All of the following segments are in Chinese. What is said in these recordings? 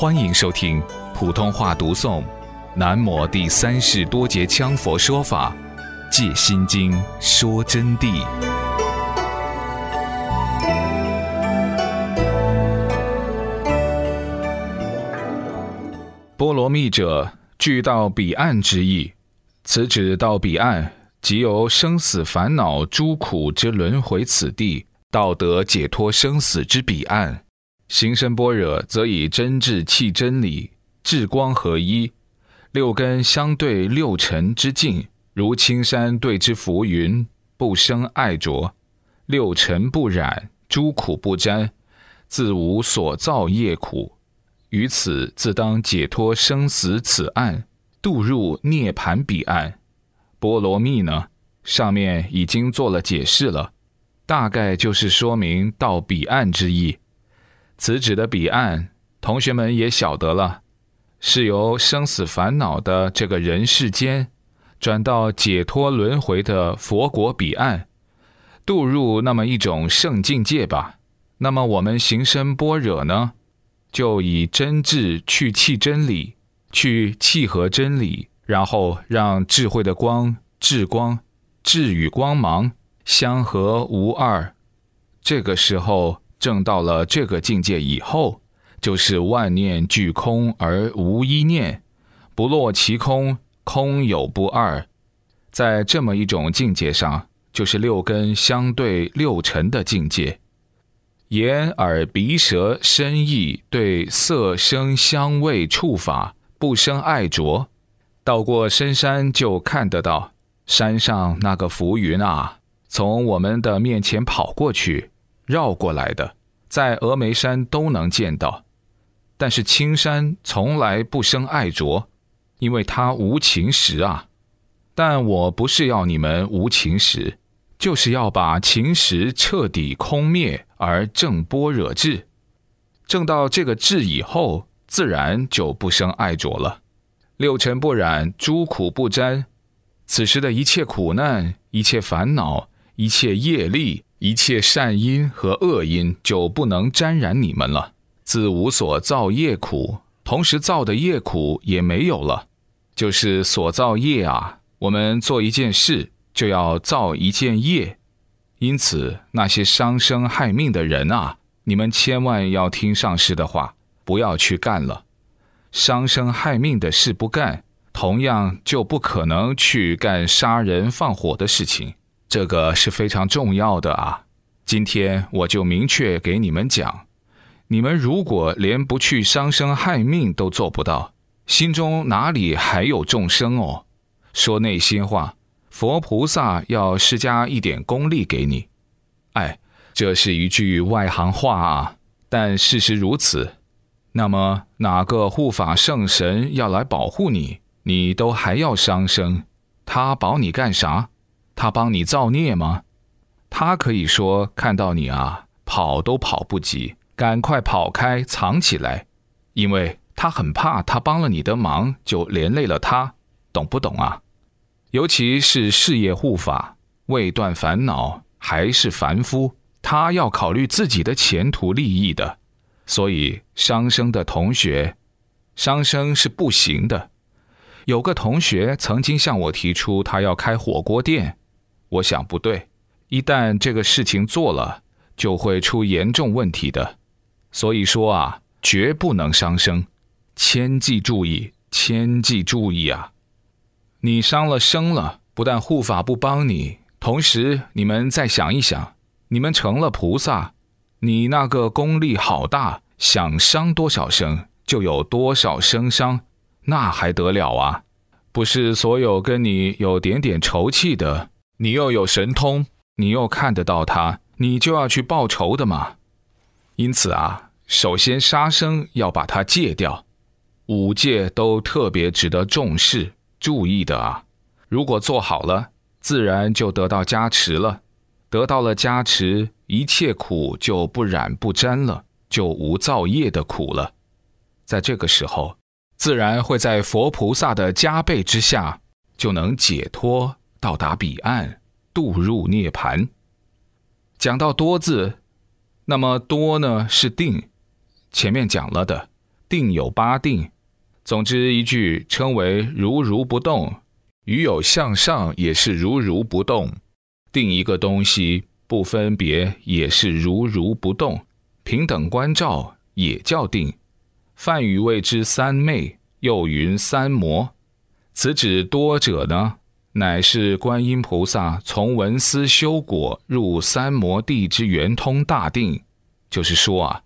欢迎收听普通话读诵《南摩第三世多杰羌佛说法·借心经》说真谛。波罗蜜者，具到彼岸之意。此指到彼岸，即由生死烦恼诸苦之轮回此地，道得解脱生死之彼岸。行深般若，则以真智契真理，智光合一，六根相对六尘之境，如青山对之浮云，不生爱着，六尘不染，诸苦不沾，自无所造业苦。于此自当解脱生死此岸，渡入涅盘彼岸。波罗蜜呢，上面已经做了解释了，大概就是说明到彼岸之意。此指的彼岸，同学们也晓得了，是由生死烦恼的这个人世间，转到解脱轮回的佛国彼岸，渡入那么一种圣境界吧。那么我们行深般若呢，就以真智去契真理，去契合真理，然后让智慧的光、智光、智与光芒相合无二。这个时候。证到了这个境界以后，就是万念俱空而无一念，不落其空，空有不二。在这么一种境界上，就是六根相对六尘的境界。眼耳鼻舌身意对色声香味触法不生爱着，到过深山就看得到山上那个浮云啊，从我们的面前跑过去。绕过来的，在峨眉山都能见到，但是青山从来不生爱着，因为它无情识啊。但我不是要你们无情识，就是要把情识彻底空灭而正般若智，正到这个智以后，自然就不生爱着了。六尘不染，诸苦不沾，此时的一切苦难、一切烦恼、一切业力。一切善因和恶因就不能沾染你们了，自无所造业苦，同时造的业苦也没有了，就是所造业啊。我们做一件事就要造一件业，因此那些伤生害命的人啊，你们千万要听上师的话，不要去干了。伤生害命的事不干，同样就不可能去干杀人放火的事情。这个是非常重要的啊！今天我就明确给你们讲：你们如果连不去伤生害命都做不到，心中哪里还有众生哦？说内心话，佛菩萨要施加一点功力给你。哎，这是一句外行话啊，但事实如此。那么哪个护法圣神要来保护你，你都还要伤生，他保你干啥？他帮你造孽吗？他可以说看到你啊，跑都跑不及，赶快跑开藏起来，因为他很怕他帮了你的忙就连累了他，懂不懂啊？尤其是事业护法，未断烦恼，还是凡夫，他要考虑自己的前途利益的，所以伤生的同学，伤生是不行的。有个同学曾经向我提出，他要开火锅店。我想不对，一旦这个事情做了，就会出严重问题的。所以说啊，绝不能伤生，千记注意，千记注意啊！你伤了生了，不但护法不帮你，同时你们再想一想，你们成了菩萨，你那个功力好大，想伤多少生就有多少生伤，那还得了啊？不是所有跟你有点点仇气的。你又有神通，你又看得到他，你就要去报仇的嘛。因此啊，首先杀生要把它戒掉，五戒都特别值得重视、注意的啊。如果做好了，自然就得到加持了。得到了加持，一切苦就不染不沾了，就无造业的苦了。在这个时候，自然会在佛菩萨的加倍之下，就能解脱。到达彼岸，渡入涅盘。讲到多字，那么多呢是定，前面讲了的定有八定。总之一句称为如如不动。与有向上也是如如不动。定一个东西不分别也是如如不动。平等观照也叫定。梵语谓之三昧，又云三摩。此指多者呢？乃是观音菩萨从文思修果入三摩地之圆通大定，就是说啊，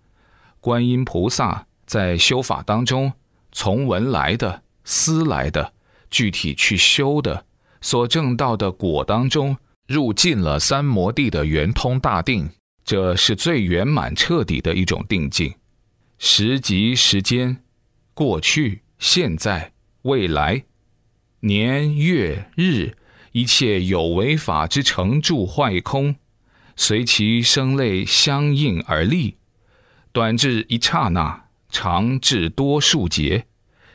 观音菩萨在修法当中，从文来的、思来的、具体去修的，所证到的果当中，入进了三摩地的圆通大定，这是最圆满彻底的一种定境。时即时间，过去、现在、未来。年月日，一切有为法之成住坏空，随其生类相应而立。短至一刹那，长至多数节，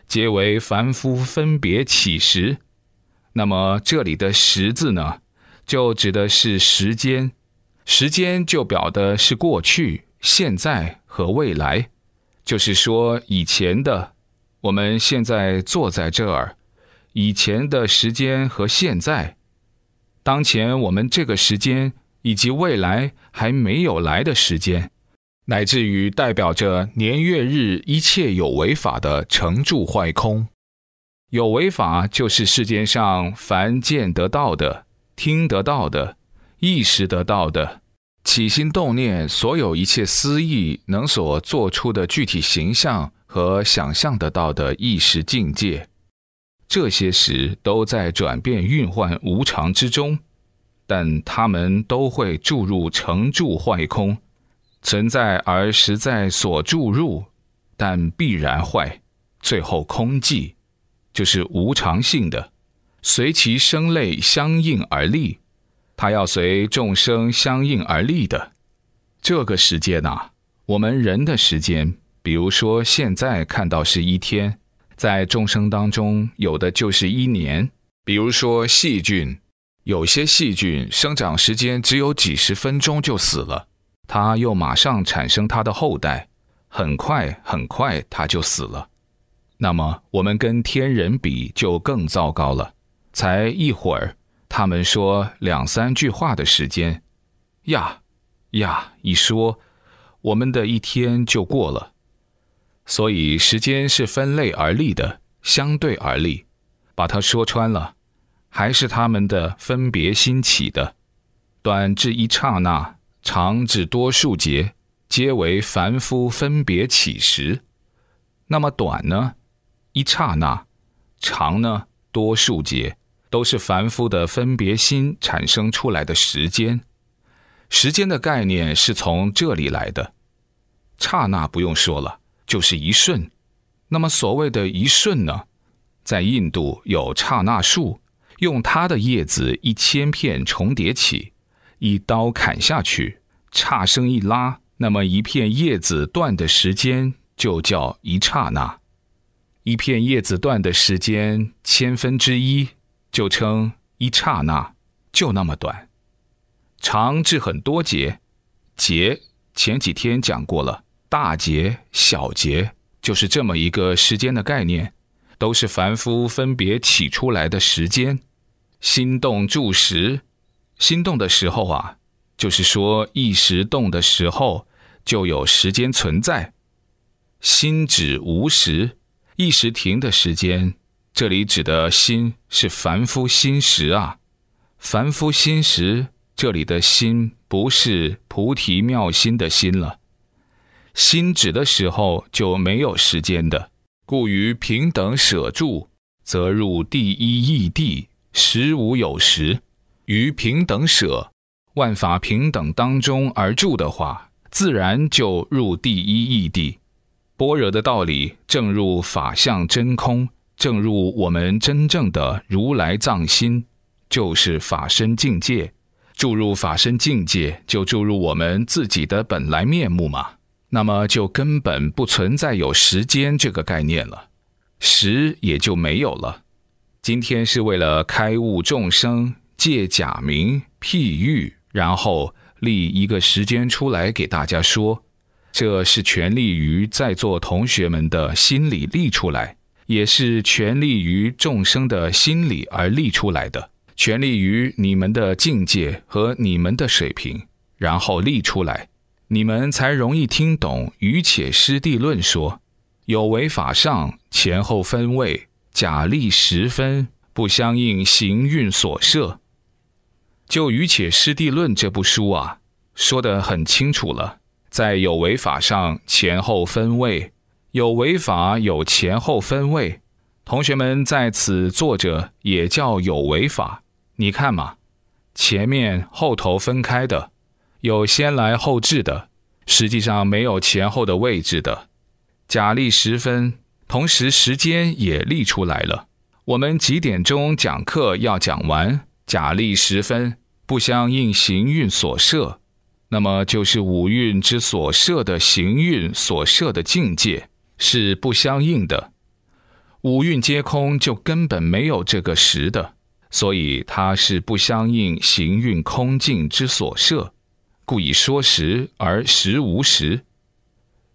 皆为凡夫分别起时。那么这里的“时”字呢，就指的是时间，时间就表的是过去、现在和未来，就是说以前的，我们现在坐在这儿。以前的时间和现在，当前我们这个时间以及未来还没有来的时间，乃至于代表着年月日一切有为法的成住坏空。有为法就是世间上凡见得到的、听得到的、意识得到的、起心动念所有一切思意能所做出的具体形象和想象得到的意识境界。这些时都在转变、运换、无常之中，但他们都会注入成住坏空，存在而实在所注入，但必然坏，最后空寂，就是无常性的，随其生类相应而立，它要随众生相应而立的。这个时间呐，我们人的时间，比如说现在看到是一天。在众生当中，有的就是一年。比如说细菌，有些细菌生长时间只有几十分钟就死了，它又马上产生它的后代，很快很快它就死了。那么我们跟天人比就更糟糕了，才一会儿，他们说两三句话的时间，呀呀一说，我们的一天就过了。所以时间是分类而立的，相对而立。把它说穿了，还是他们的分别心起的。短至一刹那，长至多数节，皆为凡夫分别起时。那么短呢？一刹那；长呢？多数节，都是凡夫的分别心产生出来的时间。时间的概念是从这里来的。刹那不用说了。就是一瞬，那么所谓的一瞬呢，在印度有刹那树，用它的叶子一千片重叠起，一刀砍下去，刹声一拉，那么一片叶子断的时间就叫一刹那。一片叶子断的时间千分之一，就称一刹那，就那么短。长至很多节，节前几天讲过了。大劫、小劫，就是这么一个时间的概念，都是凡夫分别起出来的时间。心动住时，心动的时候啊，就是说意识动的时候，就有时间存在。心止无时，意识停的时间，这里指的心是凡夫心时啊。凡夫心时，这里的心不是菩提妙心的心了。心止的时候就没有时间的，故于平等舍住，则入第一义地，时无有时。于平等舍，万法平等当中而住的话，自然就入第一义地。般若的道理，正入法相真空，正入我们真正的如来藏心，就是法身境界。注入法身境界，就注入我们自己的本来面目嘛。那么就根本不存在有时间这个概念了，时也就没有了。今天是为了开悟众生，借假名譬喻，然后立一个时间出来给大家说。这是全力于在座同学们的心里立出来，也是全力于众生的心里而立出来的，全力于你们的境界和你们的水平，然后立出来，你们才容易听懂。余且师地论说，有为法上前后分位，假立十分，不相应行运所设。就余且师地论这部书啊，说得很清楚了。在有为法上前后分位，有为法有前后分位，同学们在此坐着也叫有为法。你看嘛，前面后头分开的，有先来后至的，实际上没有前后的位置的。假立时分，同时时间也立出来了。我们几点钟讲课要讲完？假立时分，不相应行运所设。那么就是五蕴之所设的行运所设的境界是不相应的，五蕴皆空，就根本没有这个实的，所以它是不相应行运空境之所设，故以说实而实无实。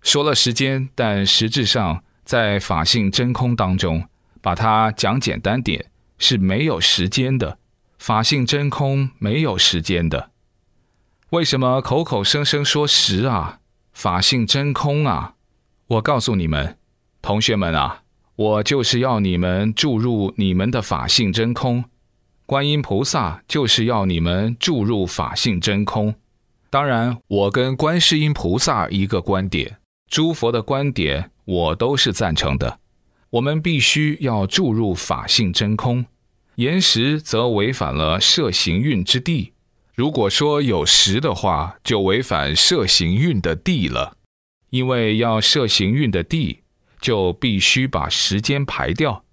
说了时间，但实质上在法性真空当中，把它讲简单点，是没有时间的。法性真空没有时间的。为什么口口声声说实啊？法性真空啊！我告诉你们，同学们啊，我就是要你们注入你们的法性真空。观音菩萨就是要你们注入法性真空。当然，我跟观世音菩萨一个观点，诸佛的观点我都是赞成的。我们必须要注入法性真空，言实则违反了摄行运之地。如果说有时的话，就违反摄行运的地了，因为要摄行运的地，就必须把时间排掉。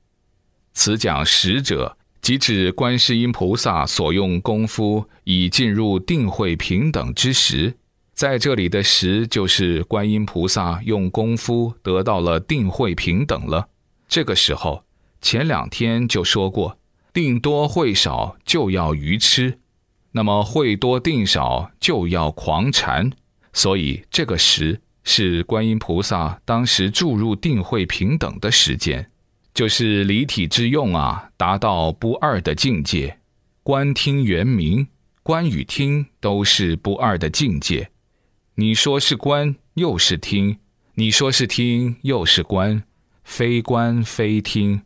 此讲时者，即指观世音菩萨所用功夫已进入定慧平等之时，在这里的时，就是观音菩萨用功夫得到了定慧平等了。这个时候，前两天就说过，定多会少就要愚痴。那么会多定少就要狂禅，所以这个时是观音菩萨当时注入定慧平等的时间，就是离体之用啊，达到不二的境界。观听圆明，观与听都是不二的境界。你说是观又是听，你说是听又是观，非观非听，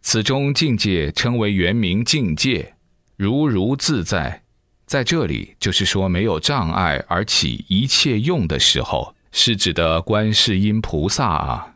此中境界称为圆明境界。如如自在，在这里就是说没有障碍而起一切用的时候，是指的观世音菩萨啊。